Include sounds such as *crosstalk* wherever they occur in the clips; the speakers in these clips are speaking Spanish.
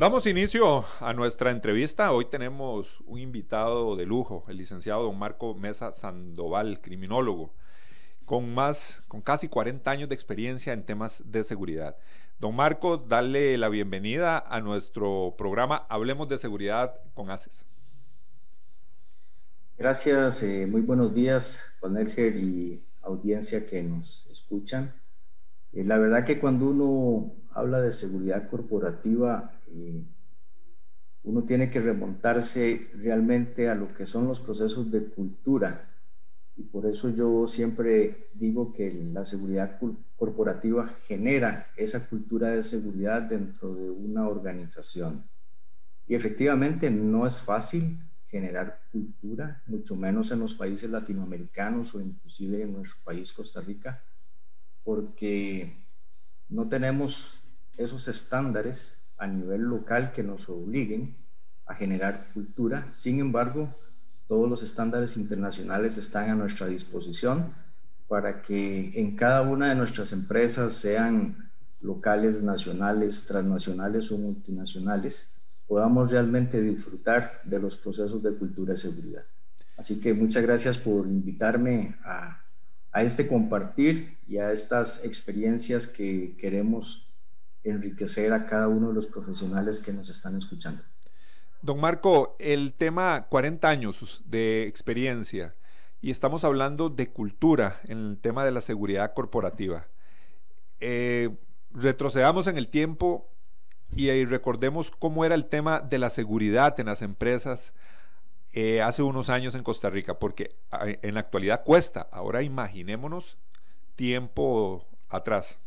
Damos inicio a nuestra entrevista. Hoy tenemos un invitado de lujo, el licenciado don Marco Mesa Sandoval, criminólogo, con más, con casi 40 años de experiencia en temas de seguridad. Don Marco, dale la bienvenida a nuestro programa Hablemos de Seguridad con ACES. Gracias, eh, muy buenos días, Juan Erger y audiencia que nos escuchan. Eh, la verdad que cuando uno habla de seguridad corporativa, eh, uno tiene que remontarse realmente a lo que son los procesos de cultura. Y por eso yo siempre digo que la seguridad corporativa genera esa cultura de seguridad dentro de una organización. Y efectivamente no es fácil generar cultura, mucho menos en los países latinoamericanos o inclusive en nuestro país, Costa Rica, porque no tenemos esos estándares a nivel local que nos obliguen a generar cultura. Sin embargo, todos los estándares internacionales están a nuestra disposición para que en cada una de nuestras empresas, sean locales, nacionales, transnacionales o multinacionales, podamos realmente disfrutar de los procesos de cultura y seguridad. Así que muchas gracias por invitarme a, a este compartir y a estas experiencias que queremos enriquecer a cada uno de los profesionales que nos están escuchando. Don Marco, el tema 40 años de experiencia y estamos hablando de cultura en el tema de la seguridad corporativa. Eh, retrocedamos en el tiempo y recordemos cómo era el tema de la seguridad en las empresas eh, hace unos años en Costa Rica, porque en la actualidad cuesta. Ahora imaginémonos tiempo atrás.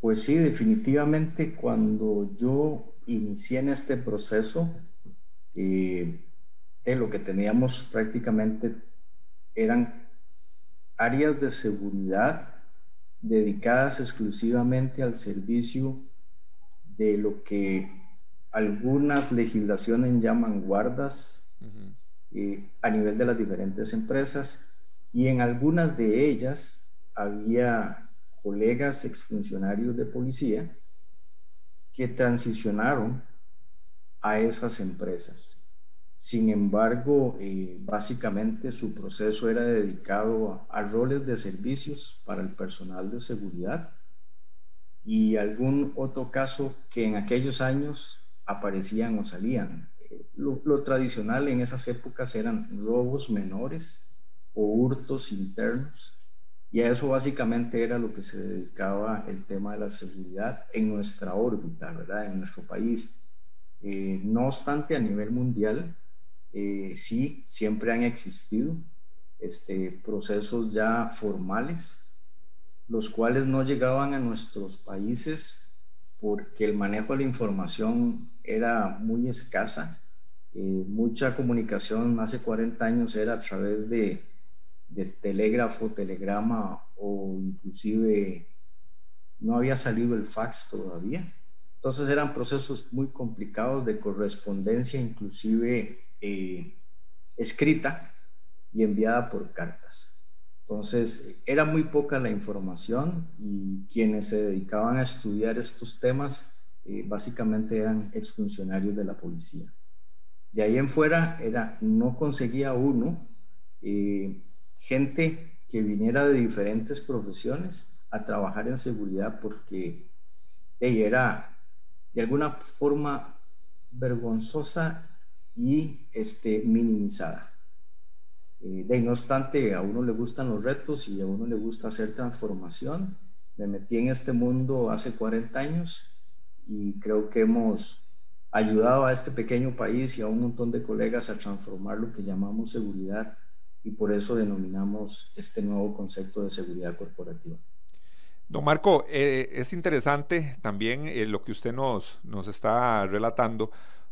Pues sí, definitivamente cuando yo inicié en este proceso, eh, lo que teníamos prácticamente eran áreas de seguridad dedicadas exclusivamente al servicio de lo que algunas legislaciones llaman guardas eh, a nivel de las diferentes empresas y en algunas de ellas había colegas exfuncionarios de policía que transicionaron a esas empresas. Sin embargo, eh, básicamente su proceso era dedicado a, roles de servicios para el personal de seguridad y algún otro caso que en aquellos años aparecían o salían. Lo tradicional en esas épocas eran robos menores o hurtos internos y a eso básicamente era lo que se dedicaba el tema de la seguridad en nuestra órbita, ¿verdad? En nuestro país. Eh, no obstante, a nivel mundial, eh, sí, siempre han existido este, procesos ya formales, los cuales no llegaban a nuestros países porque el manejo de la información era muy escasa. Eh, mucha comunicación hace 40 años era a través de de telégrafo, telegrama o inclusive no había salido el fax todavía. Entonces eran procesos muy complicados de correspondencia, inclusive eh, escrita y enviada por cartas. Entonces era muy poca la información y quienes se dedicaban a estudiar estos temas eh, básicamente eran exfuncionarios de la policía. De ahí en fuera era, no conseguía uno eh, gente que viniera de diferentes profesiones a trabajar en seguridad porque ella era de alguna forma vergonzosa y este, minimizada. Eh, de, no obstante, a uno le gustan los retos y a uno le gusta hacer transformación. Me metí en este mundo hace 40 años y creo que hemos ayudado a este pequeño país y a un montón de colegas a transformar lo que llamamos seguridad y por eso denominamos este nuevo concepto de seguridad corporativa. Don Marco, eh, es interesante también eh, lo que usted nos, nos está relatando,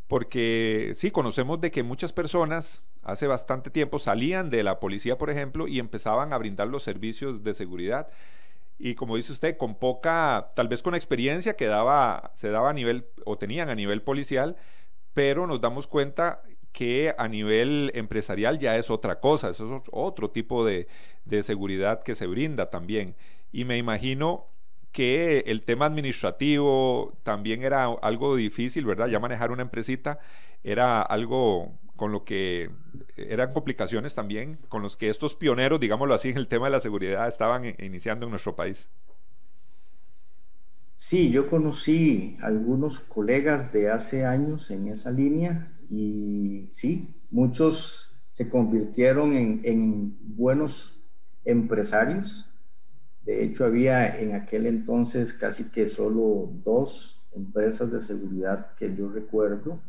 porque sí, conocemos de que muchas personas hace bastante tiempo salían de la policía, por ejemplo, y empezaban a brindar los servicios de seguridad. Y como dice usted, con poca, tal vez con experiencia que daba, se daba a nivel, o tenían a nivel policial, pero nos damos cuenta que a nivel empresarial ya es otra cosa, eso es otro tipo de, de seguridad que se brinda también. Y me imagino que el tema administrativo también era algo difícil, ¿verdad? Ya manejar una empresita era algo con lo que eran complicaciones también, con los que estos pioneros, digámoslo así, en el tema de la seguridad estaban iniciando en nuestro país. Sí, yo conocí algunos colegas de hace años en esa línea y sí, muchos se convirtieron en, en buenos empresarios. De hecho, había en aquel entonces casi que solo dos empresas de seguridad que yo recuerdo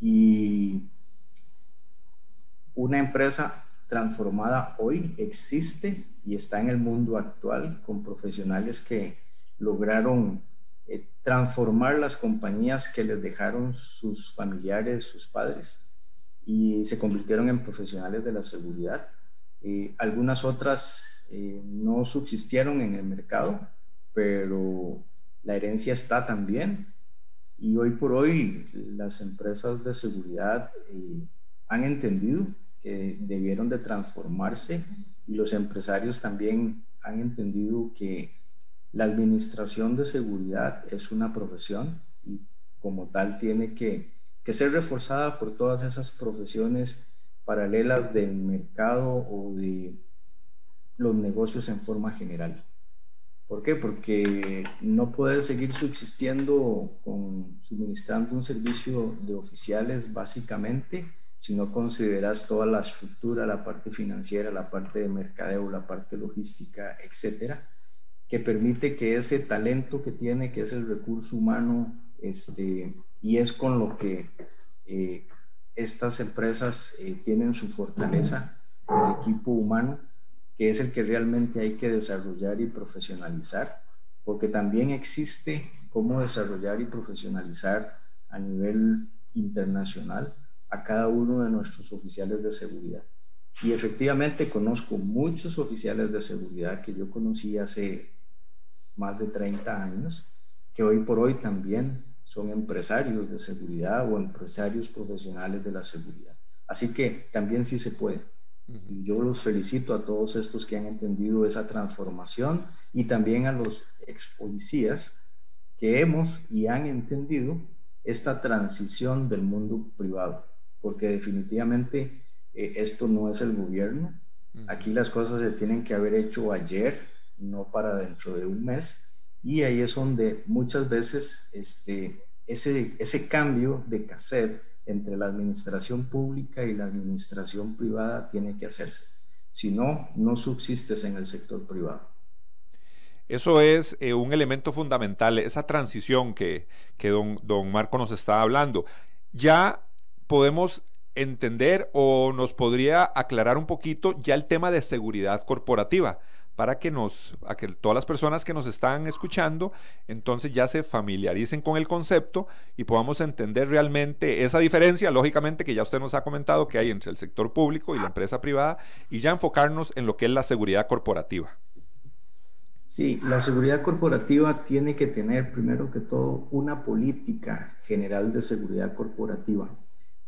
y una empresa transformada hoy existe y está en el mundo actual con profesionales que lograron eh, transformar las compañías que les dejaron sus familiares, sus padres, y se convirtieron en profesionales de la seguridad. Eh, algunas otras eh, no subsistieron en el mercado, pero la herencia está también. Y hoy por hoy las empresas de seguridad han entendido que debieron de transformarse y los empresarios también han entendido que la administración de seguridad es una profesión y como tal tiene que, que ser reforzada por todas esas profesiones paralelas del mercado o de los negocios en forma general. ¿Por qué? Porque no puedes seguir subsistiendo con suministrando un servicio de oficiales básicamente si no consideras toda la estructura, la parte financiera, la parte de mercadeo, la parte logística, etcétera, que permite que ese talento que tiene, que es el recurso humano, este, y es con lo que eh, estas empresas eh, tienen su fortaleza, el equipo humano, que es el que realmente hay que desarrollar y profesionalizar, porque también existe cómo desarrollar y profesionalizar a nivel internacional a cada uno de nuestros oficiales de seguridad. Y efectivamente conozco muchos oficiales de seguridad que yo conocí hace más de 30 años, que hoy por hoy también son empresarios de seguridad o empresarios profesionales de la seguridad. Así que también sí se puede. Y yo los felicito a todos estos que han entendido esa transformación y también a los ex policías que hemos y han entendido esta transición del mundo privado porque definitivamente eh, esto no es el gobierno. Aquí las cosas se tienen que haber hecho ayer, no para dentro de un mes. Y ahí es donde muchas veces este, ese, ese cambio de cassette entre la administración pública y la administración privada tiene que hacerse. Si no, no subsistes en el sector privado. Eso es eh, un elemento fundamental, esa transición que, que don, don Marco nos está hablando. Ya podemos entender o nos podría aclarar un poquito ya el tema de seguridad corporativa para que nos, a que todas las personas que nos están escuchando, entonces ya se familiaricen con el concepto y podamos entender realmente esa diferencia, lógicamente que ya usted nos ha comentado que hay entre el sector público y la empresa privada, y ya enfocarnos en lo que es la seguridad corporativa. Sí, la seguridad corporativa tiene que tener primero que todo una política general de seguridad corporativa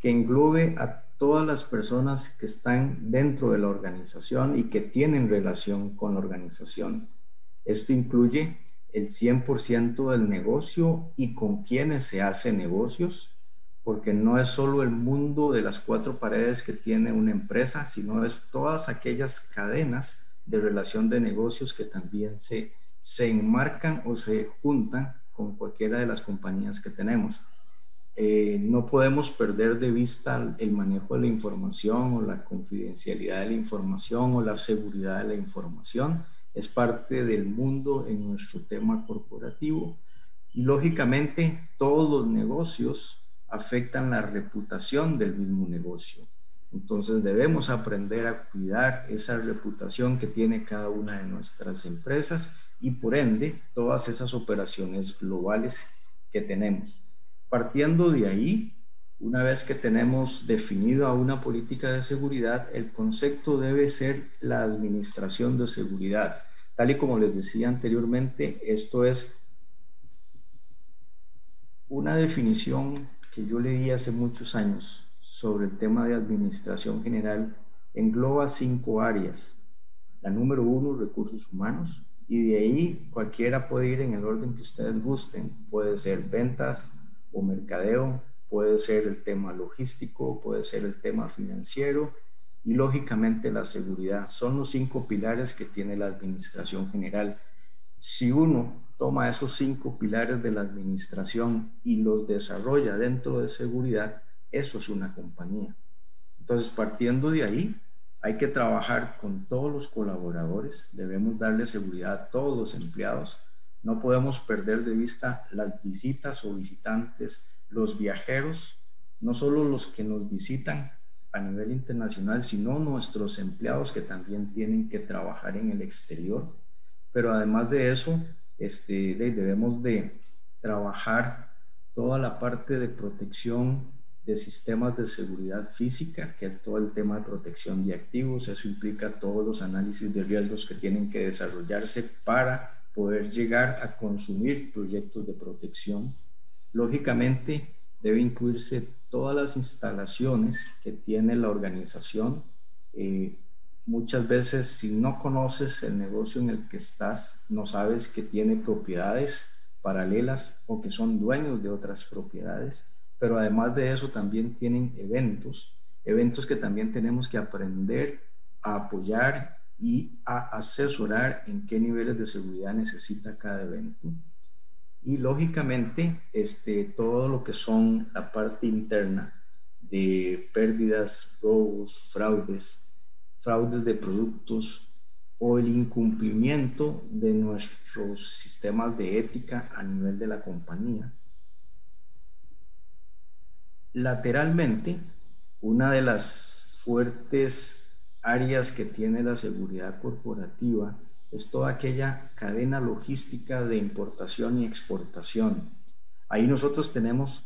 que englobe a todas las personas que están dentro de la organización y que tienen relación con la organización. Esto incluye el 100% del negocio y con quienes se hace negocios, porque no es solo el mundo de las cuatro paredes que tiene una empresa, sino es todas aquellas cadenas de relación de negocios que también se, se enmarcan o se juntan con cualquiera de las compañías que tenemos. Eh, no podemos perder de vista el manejo de la información o la confidencialidad de la información o la seguridad de la información. Es parte del mundo en nuestro tema corporativo. Y lógicamente todos los negocios afectan la reputación del mismo negocio. Entonces debemos aprender a cuidar esa reputación que tiene cada una de nuestras empresas y por ende todas esas operaciones globales que tenemos. Partiendo de ahí, una vez que tenemos definido una política de seguridad, el concepto debe ser la administración de seguridad. Tal y como les decía anteriormente, esto es una definición que yo leí hace muchos años sobre el tema de administración general engloba cinco áreas. La número uno, recursos humanos, y de ahí cualquiera puede ir en el orden que ustedes gusten. Puede ser ventas o mercadeo, puede ser el tema logístico, puede ser el tema financiero y lógicamente la seguridad. Son los cinco pilares que tiene la administración general. Si uno toma esos cinco pilares de la administración y los desarrolla dentro de seguridad, eso es una compañía. Entonces, partiendo de ahí, hay que trabajar con todos los colaboradores, debemos darle seguridad a todos los empleados, no podemos perder de vista las visitas o visitantes, los viajeros, no solo los que nos visitan a nivel internacional, sino nuestros empleados que también tienen que trabajar en el exterior. Pero además de eso, este, debemos de trabajar toda la parte de protección de sistemas de seguridad física, que es todo el tema de protección de activos. Eso implica todos los análisis de riesgos que tienen que desarrollarse para poder llegar a consumir proyectos de protección. Lógicamente, debe incluirse todas las instalaciones que tiene la organización. Eh, muchas veces, si no conoces el negocio en el que estás, no sabes que tiene propiedades paralelas o que son dueños de otras propiedades pero además de eso también tienen eventos, eventos que también tenemos que aprender a apoyar y a asesorar en qué niveles de seguridad necesita cada evento. Y lógicamente, este, todo lo que son la parte interna de pérdidas, robos, fraudes, fraudes de productos o el incumplimiento de nuestros sistemas de ética a nivel de la compañía Lateralmente, una de las fuertes áreas que tiene la seguridad corporativa es toda aquella cadena logística de importación y exportación. Ahí nosotros tenemos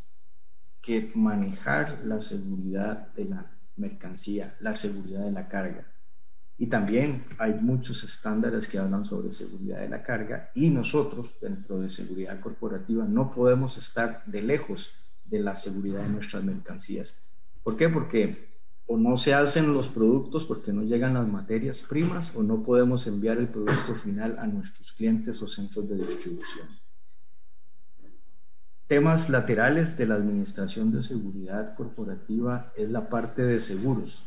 que manejar la seguridad de la mercancía, la seguridad de la carga. Y también hay muchos estándares que hablan sobre seguridad de la carga y nosotros dentro de seguridad corporativa no podemos estar de lejos de la seguridad de nuestras mercancías. ¿Por qué? Porque o no se hacen los productos porque no llegan las materias primas o no podemos enviar el producto final a nuestros clientes o centros de distribución. Temas laterales de la Administración de Seguridad Corporativa es la parte de seguros,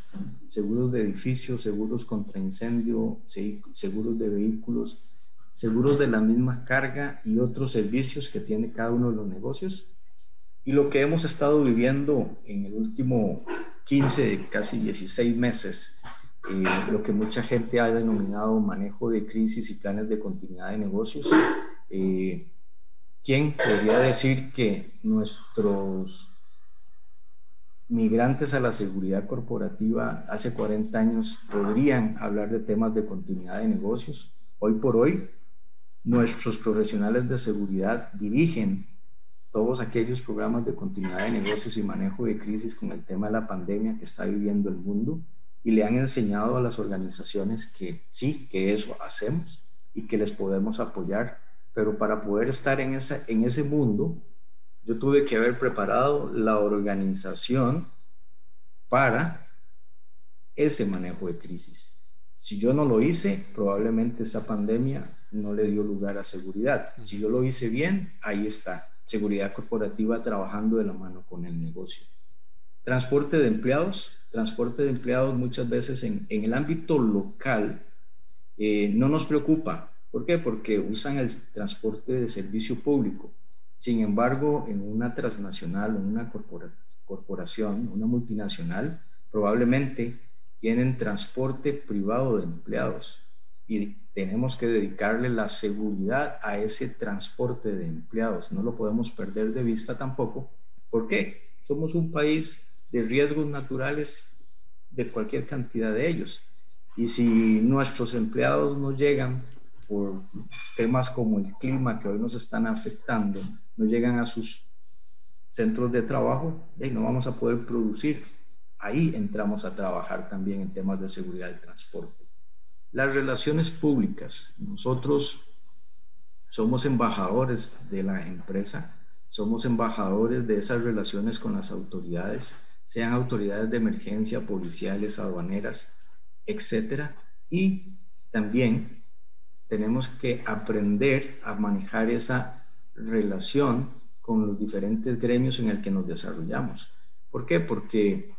seguros de edificios, seguros contra incendio, seguros de vehículos, seguros de la misma carga y otros servicios que tiene cada uno de los negocios y lo que hemos estado viviendo en el último 15, casi 16 meses, eh, lo que mucha gente ha denominado manejo de crisis y planes de continuidad de negocios, eh, ¿quién podría decir que nuestros migrantes a la seguridad corporativa hace 40 años podrían hablar de temas de continuidad de negocios? Hoy por hoy, nuestros profesionales de seguridad dirigen todos aquellos programas de continuidad de negocios y manejo de crisis con el tema de la pandemia que está viviendo el mundo y le han enseñado a las organizaciones que sí, que eso hacemos y que les podemos apoyar, pero para poder estar en, esa, en ese mundo, yo tuve que haber preparado la organización para ese manejo de crisis. Si yo no lo hice, probablemente esta pandemia no le dio lugar a seguridad. Si yo lo hice bien, ahí está seguridad corporativa trabajando de la mano con el negocio. Transporte de empleados. Transporte de empleados muchas veces en, el ámbito local eh, no nos preocupa. ¿Por qué? Porque usan el transporte de servicio público. Sin embargo, en una transnacional, en una corporación, una multinacional, probablemente tienen transporte privado de empleados y tenemos que dedicarle la seguridad a ese transporte de empleados. No lo podemos perder de vista tampoco. ¿Por qué? Somos un país de riesgos naturales de cualquier cantidad de ellos. Y si nuestros empleados no llegan por temas como el clima que hoy nos están afectando, no llegan a sus centros de trabajo, y no vamos a poder producir. Ahí entramos a trabajar también en temas de seguridad del transporte. Las relaciones públicas. Nosotros somos embajadores de la empresa, somos embajadores de esas relaciones con las autoridades, sean autoridades de emergencia, policiales, aduaneras, etcétera, y también tenemos que aprender a manejar esa relación con los diferentes gremios en el que nos desarrollamos. ¿Por qué? Porque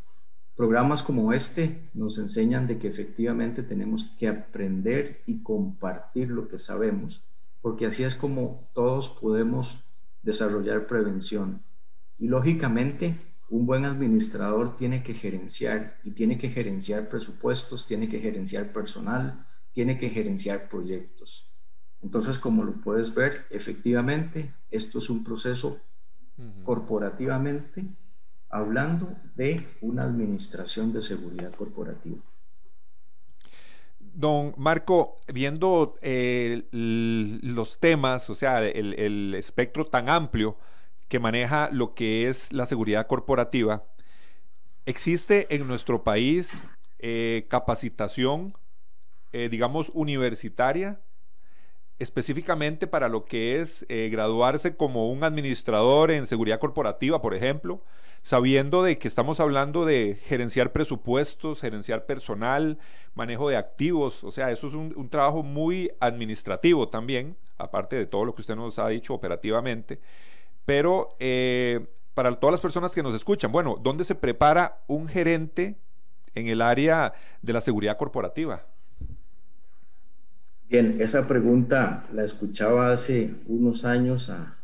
programas como este nos enseñan de que efectivamente tenemos que aprender y compartir lo que sabemos, porque así es como todos podemos desarrollar prevención. Y lógicamente, un buen administrador tiene que gerenciar y tiene que gerenciar presupuestos, tiene que gerenciar personal, tiene que gerenciar proyectos. Entonces, como lo puedes ver, efectivamente, esto es un proceso corporativamente hablando de una administración de seguridad corporativa. Don Marco, viendo eh, los temas, o sea, el, espectro tan amplio que maneja lo que es la seguridad corporativa, ¿existe en nuestro país eh, capacitación eh, digamos, universitaria, específicamente para lo que es graduarse como un administrador en seguridad corporativa, por ejemplo, sabiendo de que estamos hablando de gerenciar presupuestos, gerenciar personal, manejo de activos, o sea, eso es un, trabajo muy administrativo también, aparte de todo lo que usted nos ha dicho operativamente, pero eh, para todas las personas que nos escuchan, bueno, ¿dónde se prepara un gerente en el área de la seguridad corporativa? Bien, esa pregunta la escuchaba hace unos años a,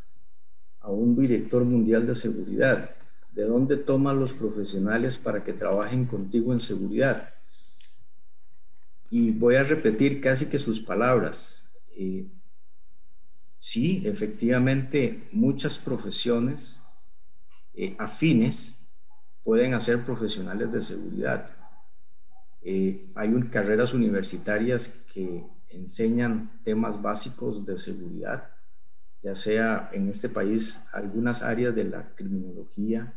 un director mundial de seguridad. ¿De dónde toman los profesionales para que trabajen contigo en seguridad? Y voy a repetir casi que sus palabras. Eh, sí, efectivamente, muchas profesiones eh, afines pueden hacer profesionales de seguridad. Eh, hay carreras universitarias que enseñan temas básicos de seguridad, ya sea en este país algunas áreas de la criminología,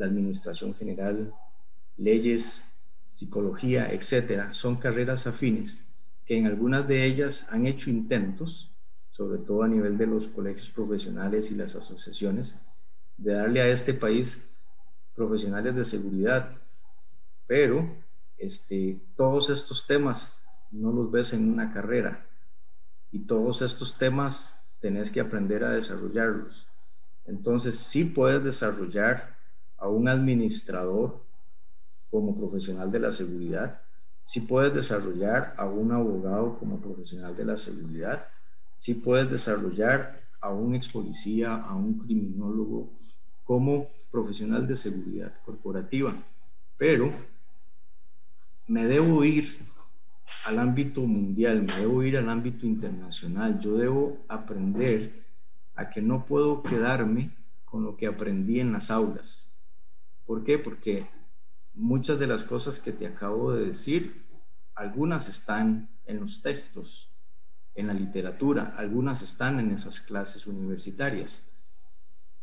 la administración general, leyes, psicología, etcétera, son carreras afines que en algunas de ellas han hecho intentos, sobre todo a nivel de los colegios profesionales y las asociaciones, de darle a este país profesionales de seguridad, pero este, todos estos temas no los ves en una carrera. Y todos estos temas tenés que aprender a desarrollarlos. Entonces, sí puedes desarrollar a un administrador como profesional de la seguridad, sí puedes desarrollar a un abogado como profesional de la seguridad, sí puedes desarrollar a un ex policía, a un criminólogo como profesional de seguridad corporativa, pero me debo ir al ámbito mundial, me debo ir al ámbito internacional, yo debo aprender a que no puedo quedarme con lo que aprendí en las aulas. ¿Por qué? Porque muchas de las cosas que te acabo de decir, algunas están en los textos, en la literatura, algunas están en esas clases universitarias,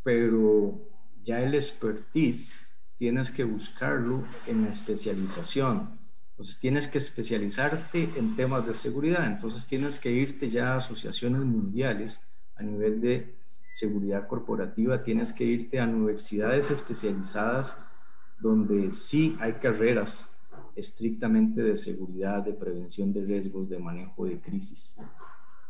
pero ya el expertise tienes que buscarlo en la especialización, entonces tienes que especializarte en temas de seguridad, entonces tienes que irte ya a asociaciones mundiales a nivel de seguridad corporativa, tienes que irte a universidades especializadas donde sí hay carreras estrictamente de seguridad, de prevención de riesgos, de manejo de crisis.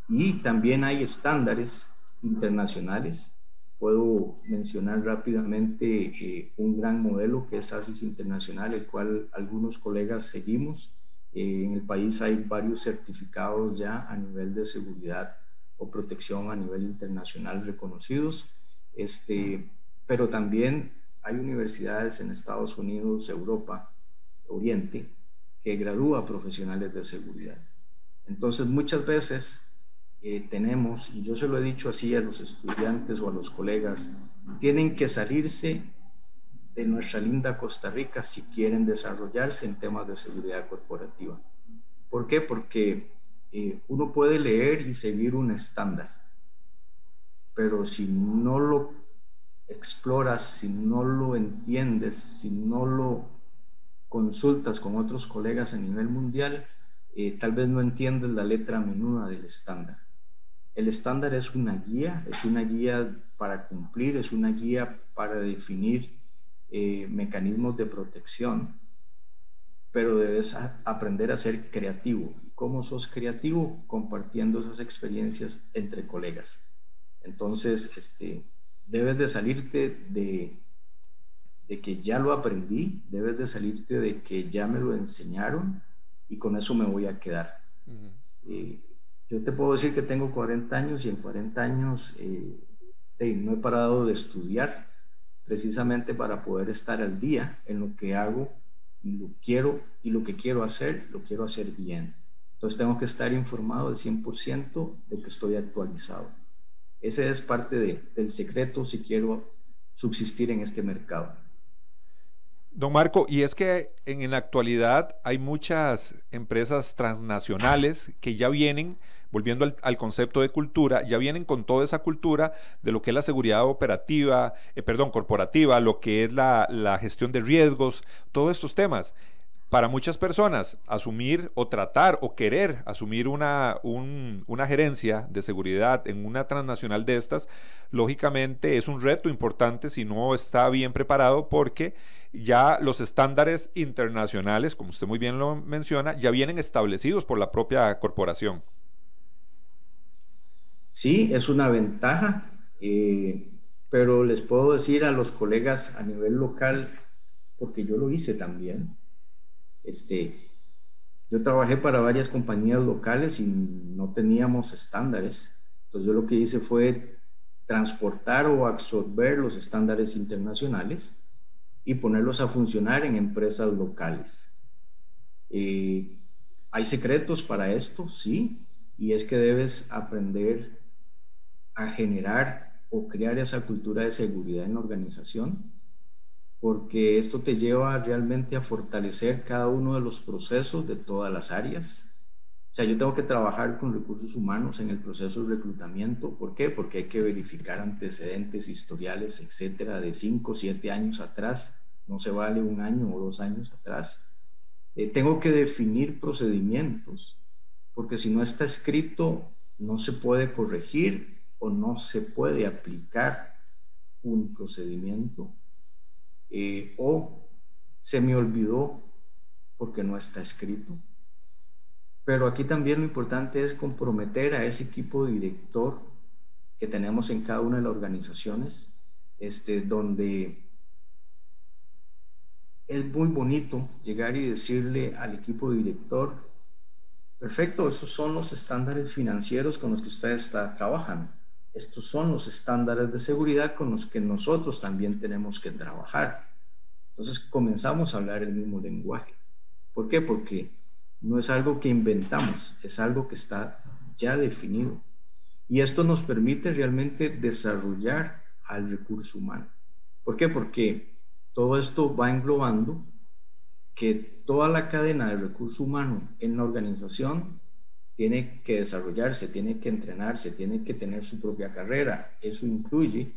Y también hay estándares internacionales Puedo mencionar rápidamente eh, un gran modelo que es ASIS Internacional, el cual algunos colegas seguimos. Eh, en el país hay varios certificados ya a nivel de seguridad o protección a nivel internacional reconocidos. Este, pero también hay universidades en Estados Unidos, Europa, Oriente, que gradúa profesionales de seguridad. Entonces, muchas veces tenemos, y yo se lo he dicho así a los estudiantes o a los colegas, tienen que salirse de nuestra linda Costa Rica si quieren desarrollarse en temas de seguridad corporativa. ¿Por qué? Porque eh, uno puede leer y seguir un estándar, pero si no lo exploras, si no lo entiendes, si no lo consultas con otros colegas a nivel mundial, eh, tal vez no entiendes la letra menuda del estándar. El estándar es una guía, es una guía para cumplir, es una guía para definir eh, mecanismos de protección, pero debes aprender a ser creativo. ¿Cómo sos creativo? Compartiendo esas experiencias entre colegas. Entonces, este, debes de salirte de, de que ya lo aprendí, debes de salirte de que ya me lo enseñaron y con eso me voy a quedar. Eh, yo te puedo decir que tengo 40 años y en 40 años eh, no he parado de estudiar precisamente para poder estar al día en lo que hago y lo quiero y lo que quiero hacer, lo quiero hacer bien. Entonces tengo que estar informado al 100% de que estoy actualizado. Ese es parte del secreto si quiero subsistir en este mercado. Don Marco, y es que en, en la actualidad hay muchas empresas transnacionales que ya vienen volviendo al, concepto de cultura, ya vienen con toda esa cultura de lo que es la seguridad operativa, eh, perdón, corporativa, lo que es la, gestión de riesgos, todos estos temas para muchas personas asumir o tratar o querer asumir una, una, gerencia de seguridad en una transnacional de estas, lógicamente es un reto importante si no está bien preparado porque ya los estándares internacionales, como usted muy bien lo menciona, ya vienen establecidos por la propia corporación. Sí, es una ventaja, eh, pero les puedo decir a los colegas a nivel local, porque yo lo hice también, este, yo trabajé para varias compañías locales y no teníamos estándares. Entonces yo lo que hice fue transportar o absorber los estándares internacionales y ponerlos a funcionar en empresas locales. Eh, ¿Hay secretos para esto? Sí, y es que debes aprender a generar o crear esa cultura de seguridad en la organización, porque esto te lleva realmente a fortalecer cada uno de los procesos de todas las áreas. O sea, yo tengo que trabajar con recursos humanos en el proceso de reclutamiento. ¿Por qué? Porque hay que verificar antecedentes, historiales, etcétera, de 5, 7 años atrás. No se vale un año o dos años atrás. Eh, tengo que definir procedimientos, porque si no está escrito, no se puede corregir o no se puede aplicar un procedimiento eh, o se me olvidó porque no está escrito. Pero aquí también lo importante es comprometer a ese equipo director que tenemos en cada una de las organizaciones, este, donde es muy bonito llegar y decirle al equipo director, perfecto, esos son los estándares financieros con los que usted está trabajando. Estos son los estándares de seguridad con los que nosotros también tenemos que trabajar. Entonces comenzamos a hablar el mismo lenguaje. ¿Por qué? Porque no es algo que inventamos, es algo que está ya definido. Y esto nos permite realmente desarrollar al recurso humano. ¿Por qué? Porque todo esto va englobando que toda la cadena de recurso humano en la organización tiene que desarrollarse, tiene que entrenarse, tiene que tener su propia carrera. Eso incluye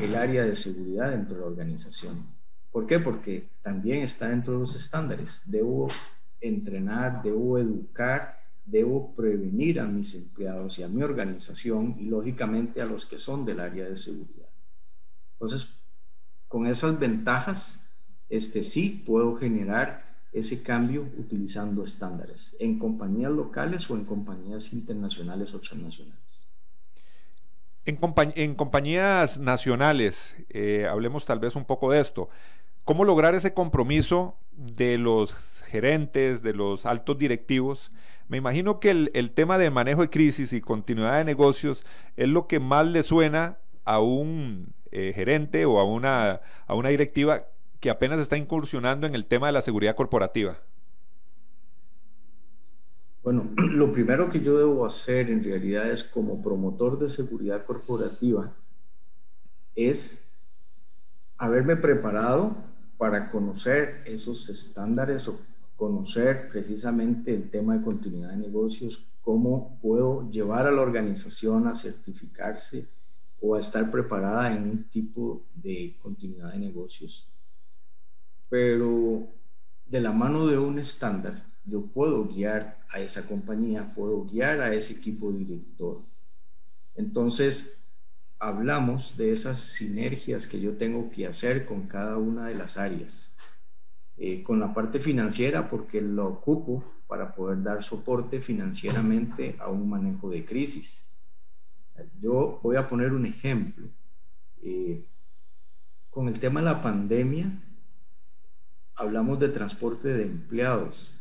el área de seguridad dentro de la organización. ¿Por qué? Porque también está dentro de los estándares. Debo entrenar, debo educar, debo prevenir a mis empleados y a mi organización y lógicamente a los que son del área de seguridad. Entonces, con esas ventajas, este sí puedo generar ese cambio utilizando estándares en compañías locales o en compañías internacionales o transnacionales. En, compañías nacionales, eh, hablemos tal vez un poco de esto. ¿Cómo lograr ese compromiso de los gerentes, de los altos directivos? Me imagino que el, tema del manejo de crisis y continuidad de negocios es lo que más le suena a un eh, gerente o a una, a una directiva que apenas está incursionando en el tema de la seguridad corporativa? Bueno, *clears throat* lo primero que yo debo hacer en realidad es como promotor de seguridad corporativa es haberme preparado para conocer esos estándares o conocer precisamente el tema de continuidad de negocios, cómo puedo llevar a la organización a certificarse o a estar preparada en un tipo de continuidad de negocios. Pero de la mano de un estándar, yo puedo guiar a esa compañía, puedo guiar a ese equipo director. Entonces, hablamos de esas sinergias que yo tengo que hacer con cada una de las áreas. Eh, con la parte financiera, porque lo ocupo para poder dar soporte financieramente a un manejo de crisis. Yo voy a poner un ejemplo. Eh, con el tema de la pandemia, hablamos de transporte de empleados.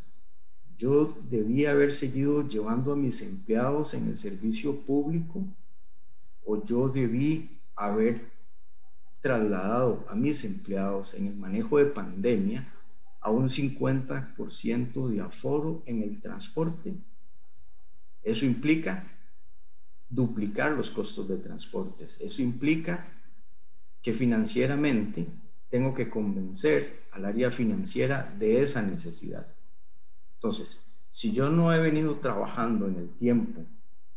Yo debía haber seguido llevando a mis empleados en el servicio público o yo debí haber trasladado a mis empleados en el manejo de pandemia a un 50% de aforo en el transporte. Eso implica duplicar los costos de transportes. Eso implica que financieramente tengo que convencer al área financiera de esa necesidad. Entonces, si yo no he venido trabajando en el tiempo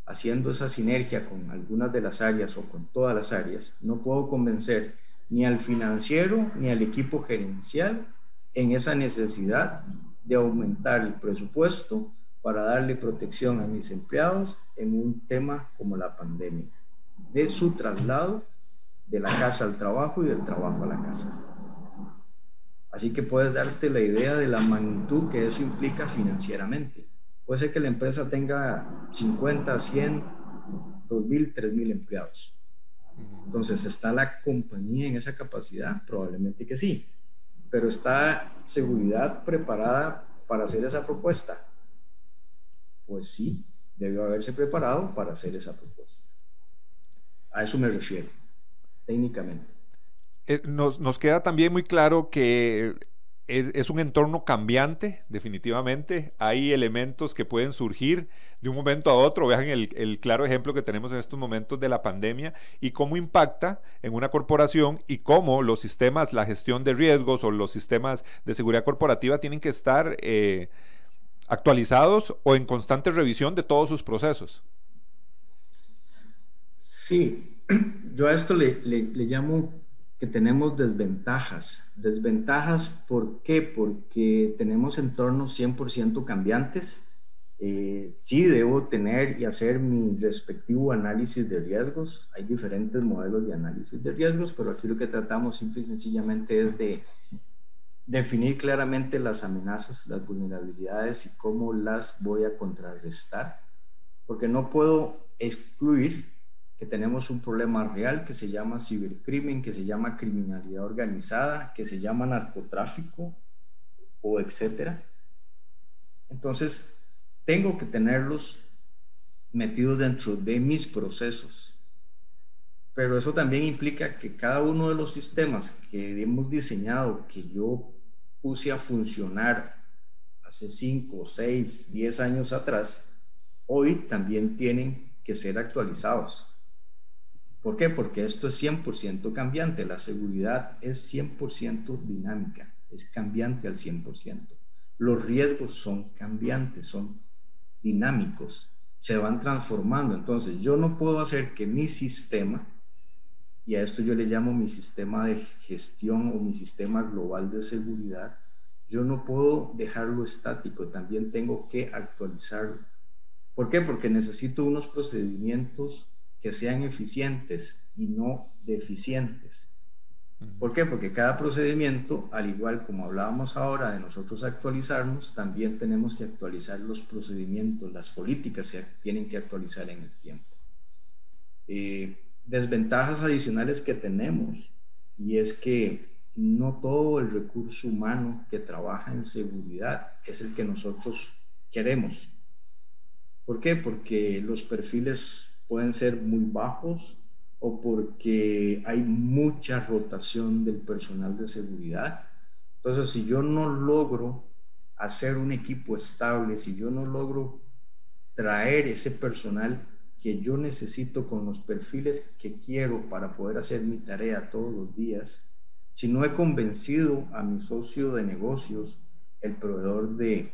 haciendo esa sinergia con algunas de las áreas o con todas las áreas, no puedo convencer ni al financiero ni al equipo gerencial en esa necesidad de aumentar el presupuesto para darle protección a mis empleados en un tema como la pandemia, de su traslado de la casa al trabajo y del trabajo a la casa. Así que puedes darte la idea de la magnitud que eso implica financieramente. Puede ser que la empresa tenga 50, 100, 2.000, 3.000 empleados. Entonces, ¿está la compañía en esa capacidad? Probablemente que sí. Pero ¿está seguridad preparada para hacer esa propuesta? Pues sí, debió haberse preparado para hacer esa propuesta. A eso me refiero, técnicamente. Eh, nos, nos, queda también muy claro que es, un entorno cambiante, definitivamente. Hay elementos que pueden surgir de un momento a otro. Vean el, claro ejemplo que tenemos en estos momentos de la pandemia y cómo impacta en una corporación y cómo los sistemas, la gestión de riesgos o los sistemas de seguridad corporativa tienen que estar eh, actualizados o en constante revisión de todos sus procesos. Sí, yo a esto le, le, llamo que tenemos desventajas. Desventajas, ¿por qué? Porque tenemos entornos 100% cambiantes. Eh, sí debo tener y hacer mi respectivo análisis de riesgos. Hay diferentes modelos de análisis de riesgos, pero aquí lo que tratamos simple y sencillamente es de definir claramente las amenazas, las vulnerabilidades y cómo las voy a contrarrestar, porque no puedo excluir que tenemos un problema real que se llama cibercrimen, que se llama criminalidad organizada, que se llama narcotráfico o etcétera. Entonces, tengo que tenerlos metidos dentro de mis procesos. Pero eso también implica que cada uno de los sistemas que hemos diseñado, que yo puse a funcionar hace 5, 6, 10 años atrás, hoy también tienen que ser actualizados. ¿Por qué? Porque esto es 100% cambiante. La seguridad es 100% dinámica, es cambiante al 100%. Los riesgos son cambiantes, son dinámicos, se van transformando. Entonces, yo no puedo hacer que mi sistema, y a esto yo le llamo mi sistema de gestión o mi sistema global de seguridad, yo no puedo dejarlo estático, también tengo que actualizarlo. ¿Por qué? Porque necesito unos procedimientos que sean eficientes y no deficientes. ¿Por qué? Porque cada procedimiento, al igual como hablábamos ahora de nosotros actualizarnos, también tenemos que actualizar los procedimientos, las políticas se tienen que actualizar en el tiempo. Eh, desventajas adicionales que tenemos, y es que no todo el recurso humano que trabaja en seguridad es el que nosotros queremos. ¿Por qué? Porque los perfiles pueden ser muy bajos o porque hay mucha rotación del personal de seguridad. Entonces, si yo no logro hacer un equipo estable, si yo no logro traer ese personal que yo necesito con los perfiles que quiero para poder hacer mi tarea todos los días, si no he convencido a mi socio de negocios, el proveedor de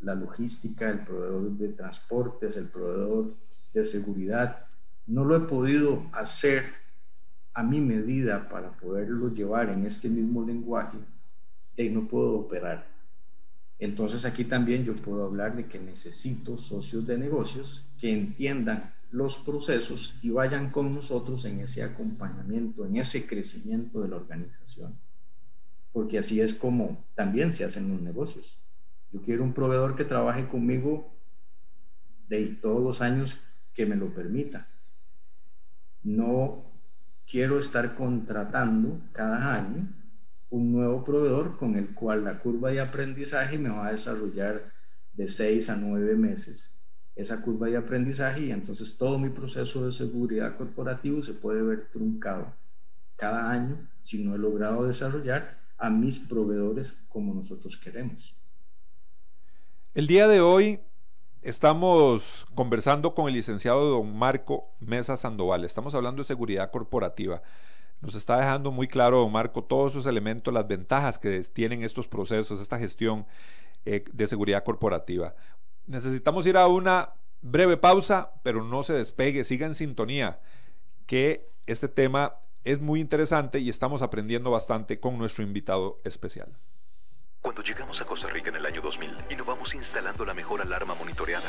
la logística, el proveedor de transportes, el proveedor de seguridad, no lo he podido hacer a mi medida para poderlo llevar en este mismo lenguaje, y no puedo operar. Entonces aquí también yo puedo hablar de que necesito socios de negocios que entiendan los procesos y vayan con nosotros en ese acompañamiento, en ese crecimiento de la organización. Porque así es como también se hacen los negocios. Yo quiero un proveedor que trabaje conmigo de todos los años que me lo permita. No quiero estar contratando cada año un nuevo proveedor con el cual la curva de aprendizaje me va a desarrollar de seis a nueve meses esa curva de aprendizaje y entonces todo mi proceso de seguridad corporativo se puede ver truncado cada año si no he logrado desarrollar a mis proveedores como nosotros queremos. El día de hoy estamos conversando con el licenciado don Marco Mesa Sandoval. Estamos hablando de seguridad corporativa. Nos está dejando muy claro, don Marco, todos esos elementos, las ventajas que tienen estos procesos, esta gestión eh, de seguridad corporativa. Necesitamos ir a una breve pausa, pero no se despegue, siga en sintonía, que este tema es muy interesante y estamos aprendiendo bastante con nuestro invitado especial. Cuando llegamos a Costa Rica en el año 2000, innovamos instalando la mejor alarma monitoreada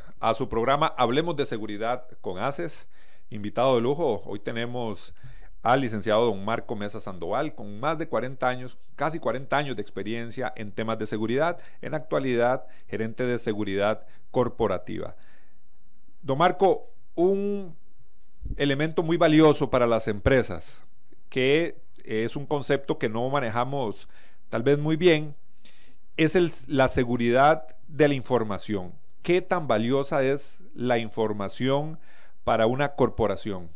a su programa Hablemos de Seguridad con ACES. Invitado de lujo, hoy tenemos al licenciado don Marco Mesa Sandoval, con más de 40 años, casi 40 años de experiencia en temas de seguridad, en actualidad gerente de seguridad corporativa. Don Marco, un elemento muy valioso para las empresas, que es un concepto que no manejamos tal vez muy bien, es la seguridad de la información. ¿Qué tan valiosa es la información para una corporación?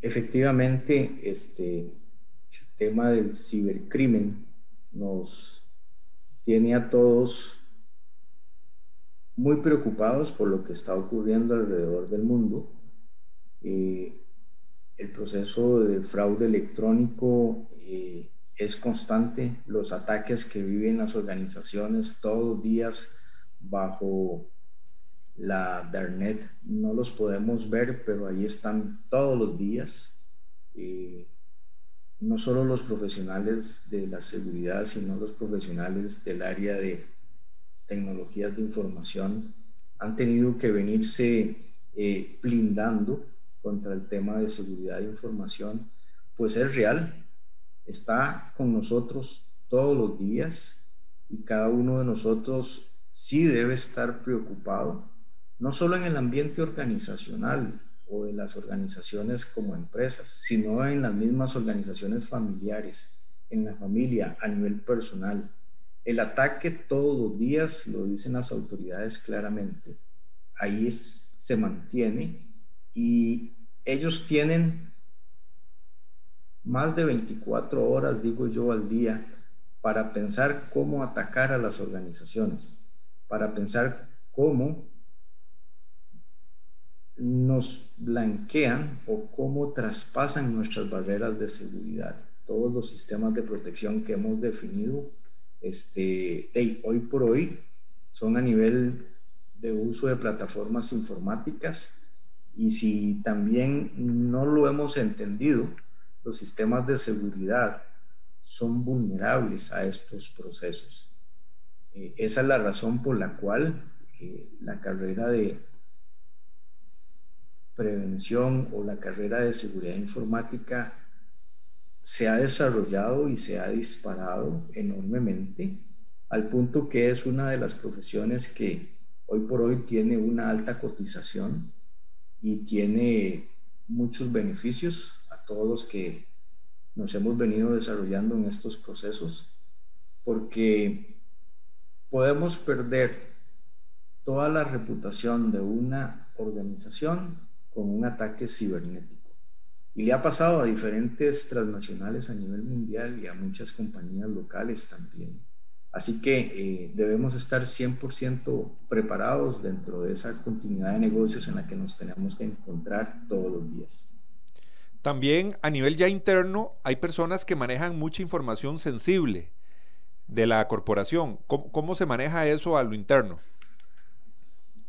Efectivamente, este, el tema del cibercrimen nos tiene a todos muy preocupados por lo que está ocurriendo alrededor del mundo. Eh, el proceso de fraude electrónico eh, es constante, los ataques que viven las organizaciones todos los días bajo la Darknet no los podemos ver, pero ahí están todos los días. Eh, no solo los profesionales de la seguridad, sino los profesionales del área de tecnologías de información han tenido que venirse eh, blindando contra el tema de seguridad de información, pues es real, está con nosotros todos los días y cada uno de nosotros sí debe estar preocupado, no solo en el ambiente organizacional o de las organizaciones como empresas, sino en las mismas organizaciones familiares, en la familia, a nivel personal. El ataque todos los días, lo dicen las autoridades claramente, ahí se mantiene y ellos tienen más de 24 horas, digo yo, al día para pensar cómo atacar a las organizaciones, para pensar cómo nos blanquean o cómo traspasan nuestras barreras de seguridad. Todos los sistemas de protección que hemos definido este, hoy por hoy son a nivel de uso de plataformas informáticas y si también no lo hemos entendido, los sistemas de seguridad son vulnerables a estos procesos. Eh, esa es la razón por la cual eh, la carrera de prevención o la carrera de seguridad informática se ha desarrollado y se ha disparado enormemente al punto que es una de las profesiones que hoy por hoy tiene una alta cotización y tiene muchos beneficios todos que nos hemos venido desarrollando en estos procesos, porque podemos perder toda la reputación de una organización con un ataque cibernético. Y le ha pasado a diferentes transnacionales a nivel mundial y a muchas compañías locales también. Así que eh, debemos estar 100% preparados dentro de esa continuidad de negocios en la que nos tenemos que encontrar todos los días. También a nivel ya interno hay personas que manejan mucha información sensible de la corporación. ¿Cómo, se maneja eso a lo interno?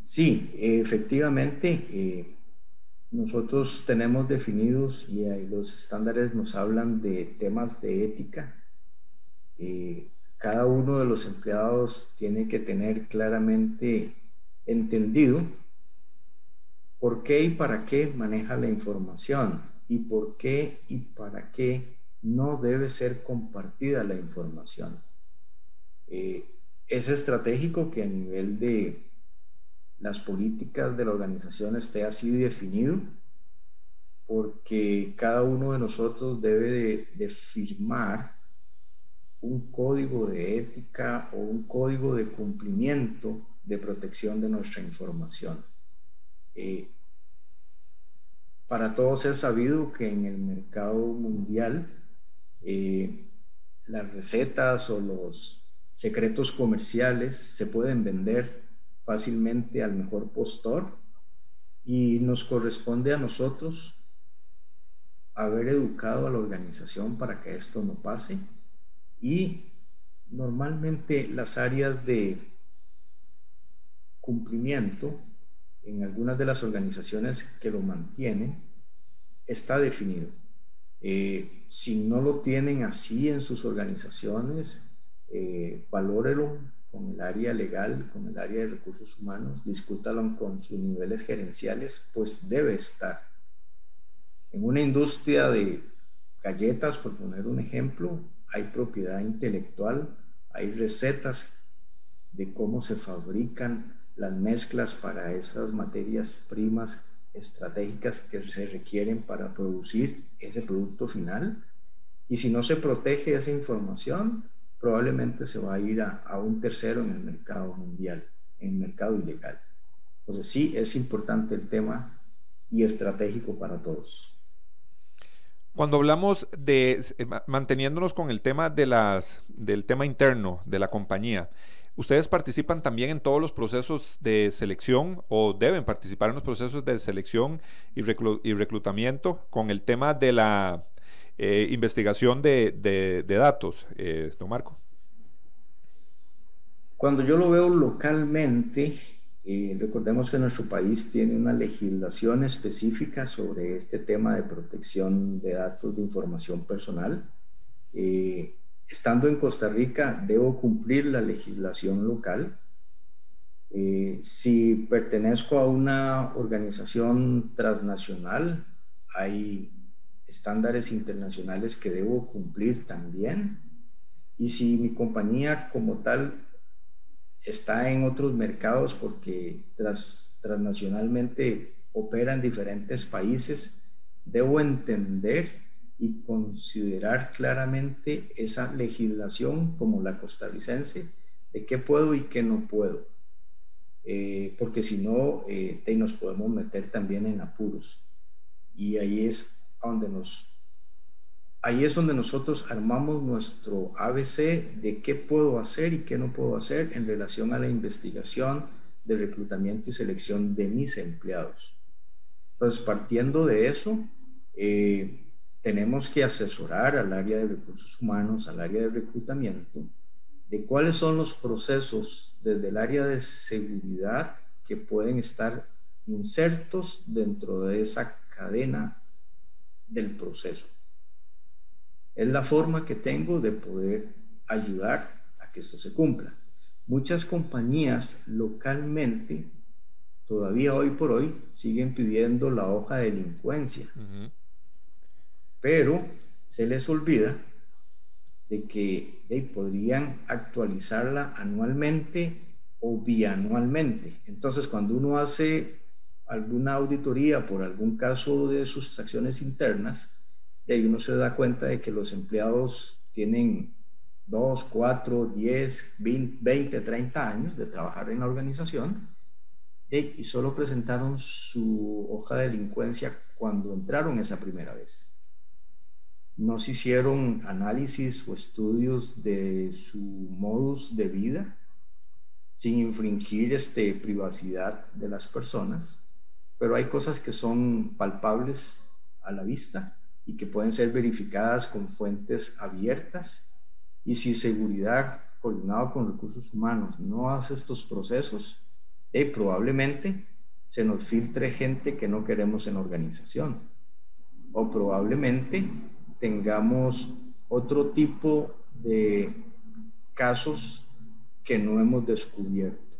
Sí, efectivamente, eh, nosotros tenemos definidos y los estándares nos hablan de temas de ética. Eh, cada uno de los empleados tiene que tener claramente entendido por qué y para qué maneja la información y por qué y para qué no debe ser compartida la información. Eh, es estratégico que a nivel de las políticas de la organización esté así definido, porque cada uno de nosotros debe de firmar un código de ética o un código de cumplimiento de protección de nuestra información. Eh, para todos es sabido que en el mercado mundial eh, las recetas o los secretos comerciales se pueden vender fácilmente al mejor postor y nos corresponde a nosotros haber educado a la organización para que esto no pase. Y normalmente las áreas de cumplimiento en algunas de las organizaciones que lo mantienen está definido. Eh, si no lo tienen así en sus organizaciones, eh, valórelo con el área legal, con el área de recursos humanos, discútalo con sus niveles gerenciales, pues debe estar. En una industria de galletas, por poner un ejemplo, hay propiedad intelectual, hay recetas de cómo se fabrican las mezclas para esas materias primas estratégicas que se requieren para producir ese producto final. Y si no se protege esa información, probablemente se va a ir a, a un tercero en el mercado mundial, en el mercado ilegal. Entonces sí es importante el tema y estratégico para todos. Cuando hablamos de eh, manteniéndonos con el tema de las, del tema interno de la compañía, ¿ustedes participan también en todos los procesos de selección o deben participar en los procesos de selección y, reclutamiento con el tema de la eh, investigación de, datos, eh, don Marco? Cuando yo lo veo localmente, eh, recordemos que nuestro país tiene una legislación específica sobre este tema de protección de datos de información personal. Eh, estando en Costa Rica, debo cumplir la legislación local. Eh, si pertenezco a una organización transnacional, hay estándares internacionales que debo cumplir también. Y si mi compañía como tal está en otros mercados porque transnacionalmente opera en diferentes países, debo entender y considerar claramente esa legislación como la costarricense de qué puedo y qué no puedo. Eh, porque si no, eh, nos podemos meter también en apuros. Y ahí es donde nos ahí es donde nosotros armamos nuestro ABC de qué puedo hacer y qué no puedo hacer en relación a la investigación de reclutamiento y selección de mis empleados. Entonces, partiendo de eso, eh, tenemos que asesorar al área de recursos humanos, al área de reclutamiento, de cuáles son los procesos desde el área de seguridad que pueden estar insertos dentro de esa cadena del proceso. Es la forma que tengo de poder ayudar a que esto se cumpla. Muchas compañías localmente, todavía hoy por hoy, siguen pidiendo la hoja de delincuencia. Pero se les olvida de que podrían actualizarla anualmente o bianualmente. Entonces, cuando uno hace alguna auditoría por algún caso de sustracciones internas, y ahí uno se da cuenta de que los empleados tienen 2, 4, 10, 20, 30 años de trabajar en la organización y solo presentaron su hoja de delincuencia cuando entraron esa primera vez. No se hicieron análisis o estudios de su modus de vida sin infringir este, privacidad de las personas, pero hay cosas que son palpables a la vista y que pueden ser verificadas con fuentes abiertas y si seguridad coordinado con recursos humanos no hace estos procesos, eh, probablemente se nos filtre gente que no queremos en organización. O probablemente tengamos otro tipo de casos que no hemos descubierto.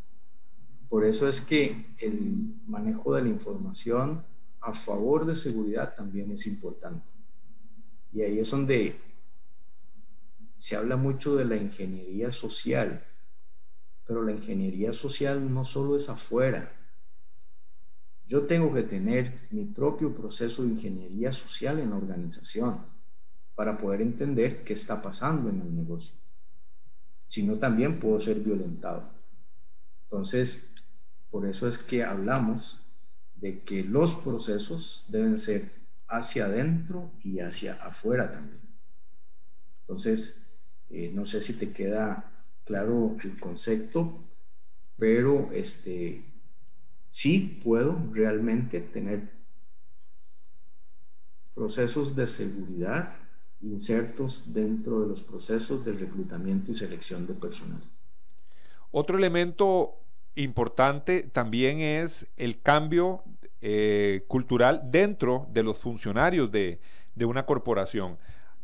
Por eso es que el manejo de la información a favor de seguridad también es importante. Y ahí es donde se habla mucho de la ingeniería social, pero la ingeniería social no solo es afuera. Yo tengo que tener mi propio proceso de ingeniería social en la organización para poder entender qué está pasando en el negocio. Si no, también puedo ser violentado. Entonces, por eso es que hablamos de que los procesos deben ser hacia adentro y hacia afuera también. Entonces, eh, no sé si te queda claro el concepto, pero este, sí puedo realmente tener procesos de seguridad insertos dentro de los procesos de reclutamiento y selección de personal. Otro elemento importante también es el cambio eh, cultural dentro de los funcionarios de, de una corporación.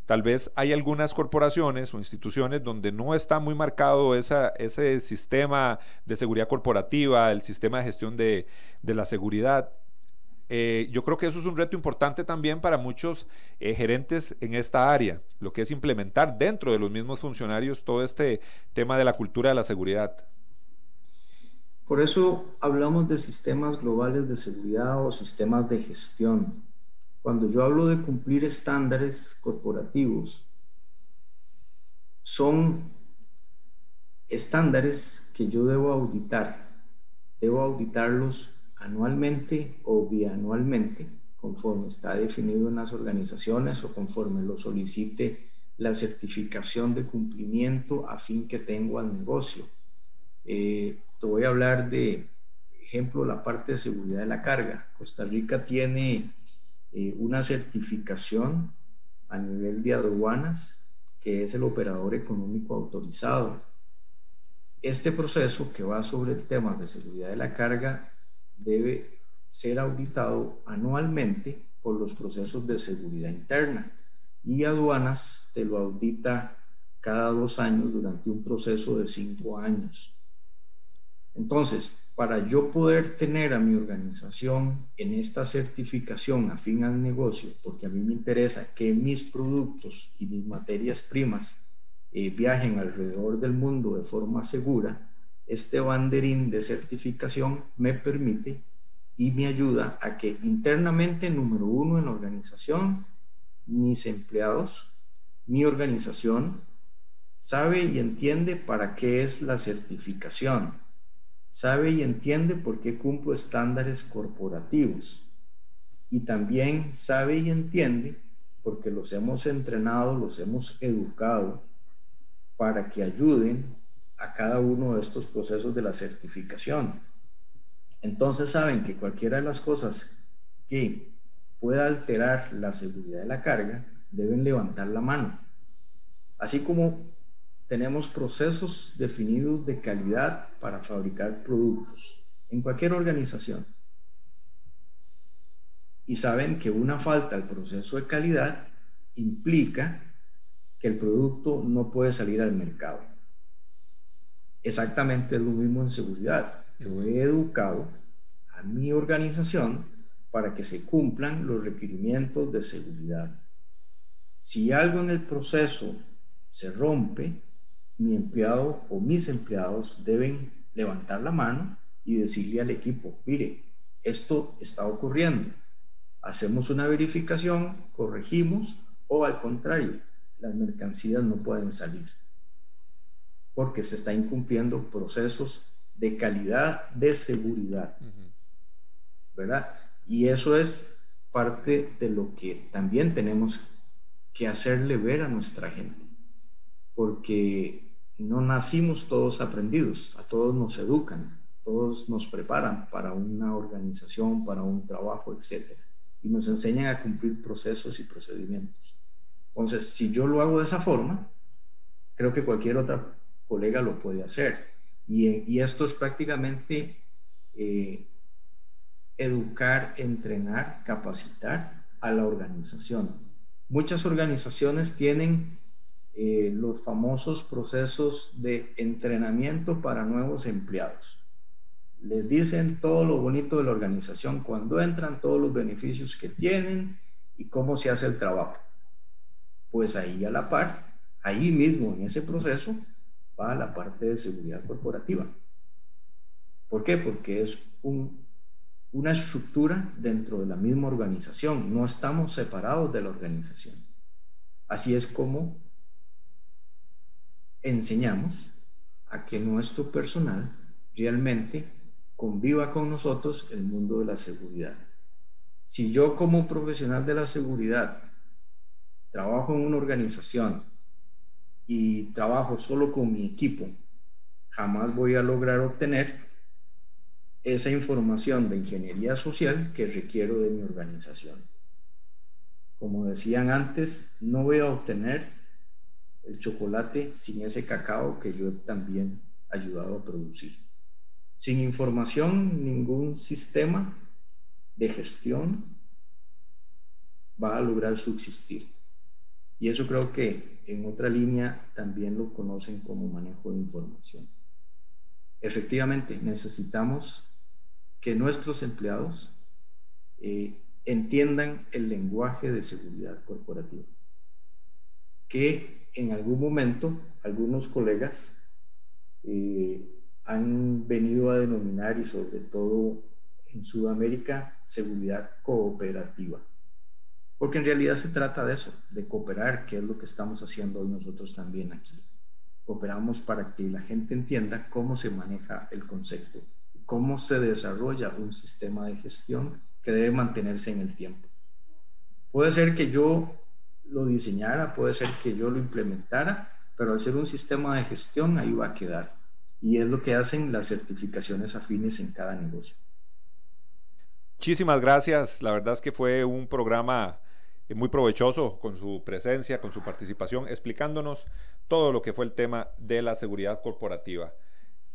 Tal vez hay algunas corporaciones o instituciones donde no está muy marcado ese sistema de seguridad corporativa, el sistema de gestión de, la seguridad. Eh, yo creo que eso es un reto importante también para muchos eh, gerentes en esta área, lo que es implementar dentro de los mismos funcionarios todo este tema de la cultura de la seguridad. Por eso hablamos de sistemas globales de seguridad o sistemas de gestión. Cuando yo hablo de cumplir estándares corporativos, son estándares que yo debo auditar. Debo auditarlos anualmente o bianualmente, conforme está definido en las organizaciones o conforme lo solicite la certificación de cumplimiento a fin que tengo al negocio. Eh, te voy a hablar de, ejemplo, la parte de seguridad de la carga. Costa Rica tiene eh, una certificación a nivel de aduanas, que es el operador económico autorizado. Este proceso que va sobre el tema de seguridad de la carga debe ser auditado anualmente por los procesos de seguridad interna y aduanas te lo audita cada dos años durante un proceso de cinco años. Entonces, para yo poder tener a mi organización en esta certificación afín al negocio, porque a mí me interesa que mis productos y mis materias primas eh, viajen alrededor del mundo de forma segura, este banderín de certificación me permite y me ayuda a que internamente, número uno en la organización, mis empleados, mi organización, sabe y entiende para qué es la certificación sabe y entiende por qué cumplo estándares corporativos y también sabe y entiende porque los hemos entrenado, los hemos educado para que ayuden a cada uno de estos procesos de la certificación. Entonces saben que cualquiera de las cosas que pueda alterar la seguridad de la carga, deben levantar la mano. Así como tenemos procesos definidos de calidad para fabricar productos en cualquier organización. Y saben que una falta al proceso de calidad implica que el producto no puede salir al mercado. Exactamente lo mismo en seguridad. Yo he educado a mi organización para que se cumplan los requerimientos de seguridad. Si algo en el proceso se rompe, mi empleado o mis empleados deben levantar la mano y decirle al equipo, mire, esto está ocurriendo. Hacemos una verificación, corregimos O al contrario, las mercancías no pueden salir porque se está incumpliendo procesos de calidad de seguridad. ¿Verdad? Y eso es parte de lo que también tenemos que hacerle ver a nuestra gente, porque no nacimos todos aprendidos, a todos nos educan, todos nos preparan para una organización, para un trabajo, etc. Y nos enseñan a cumplir procesos y procedimientos. Entonces, si yo lo hago de esa forma, creo que cualquier otra colega lo puede hacer. Y, esto es prácticamente eh, educar, entrenar, capacitar a la organización. Muchas organizaciones tienen eh, los famosos procesos de entrenamiento para nuevos empleados. Les dicen todo lo bonito de la organización cuando entran, todos los beneficios que tienen y cómo se hace el trabajo. Pues ahí a la par, ahí mismo en ese proceso, va la parte de seguridad corporativa. ¿Por qué? Porque es una estructura dentro de la misma organización, no estamos separados de la organización. Así es como enseñamos a que nuestro personal realmente conviva con nosotros el mundo de la seguridad. Si yo como profesional de la seguridad trabajo en una organización y trabajo solo con mi equipo, jamás voy a lograr obtener esa información de ingeniería social que requiero de mi organización. Como decían antes, no voy a obtener el chocolate sin ese cacao que yo también he ayudado a producir. Sin información, ningún sistema de gestión va a lograr subsistir. Y eso creo que en otra línea también lo conocen como manejo de información. Efectivamente, necesitamos que nuestros empleados eh, entiendan el lenguaje de seguridad corporativa, que en algún momento algunos colegas eh, han venido a denominar y sobre todo en Sudamérica seguridad cooperativa. Porque en realidad se trata de eso, de cooperar, que es lo que estamos haciendo hoy nosotros también aquí. Cooperamos para que la gente entienda cómo se maneja el concepto, cómo se desarrolla un sistema de gestión que debe mantenerse en el tiempo. Puede ser que yo lo diseñara, puede ser que yo lo implementara, pero al ser un sistema de gestión ahí va a quedar. Y es lo que hacen las certificaciones afines en cada negocio. Muchísimas gracias. La verdad es que fue un programa muy provechoso con su presencia, con su participación, explicándonos todo lo que fue el tema de la seguridad corporativa.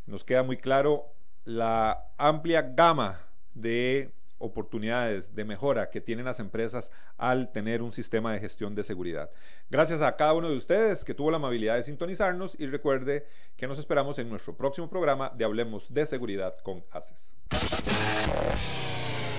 Nos queda muy claro la amplia gama de oportunidades de mejora que tienen las empresas al tener un sistema de gestión de seguridad. Gracias a cada uno de ustedes que tuvo la amabilidad de sintonizarnos y recuerde que nos esperamos en nuestro próximo programa de Hablemos de Seguridad con ACES.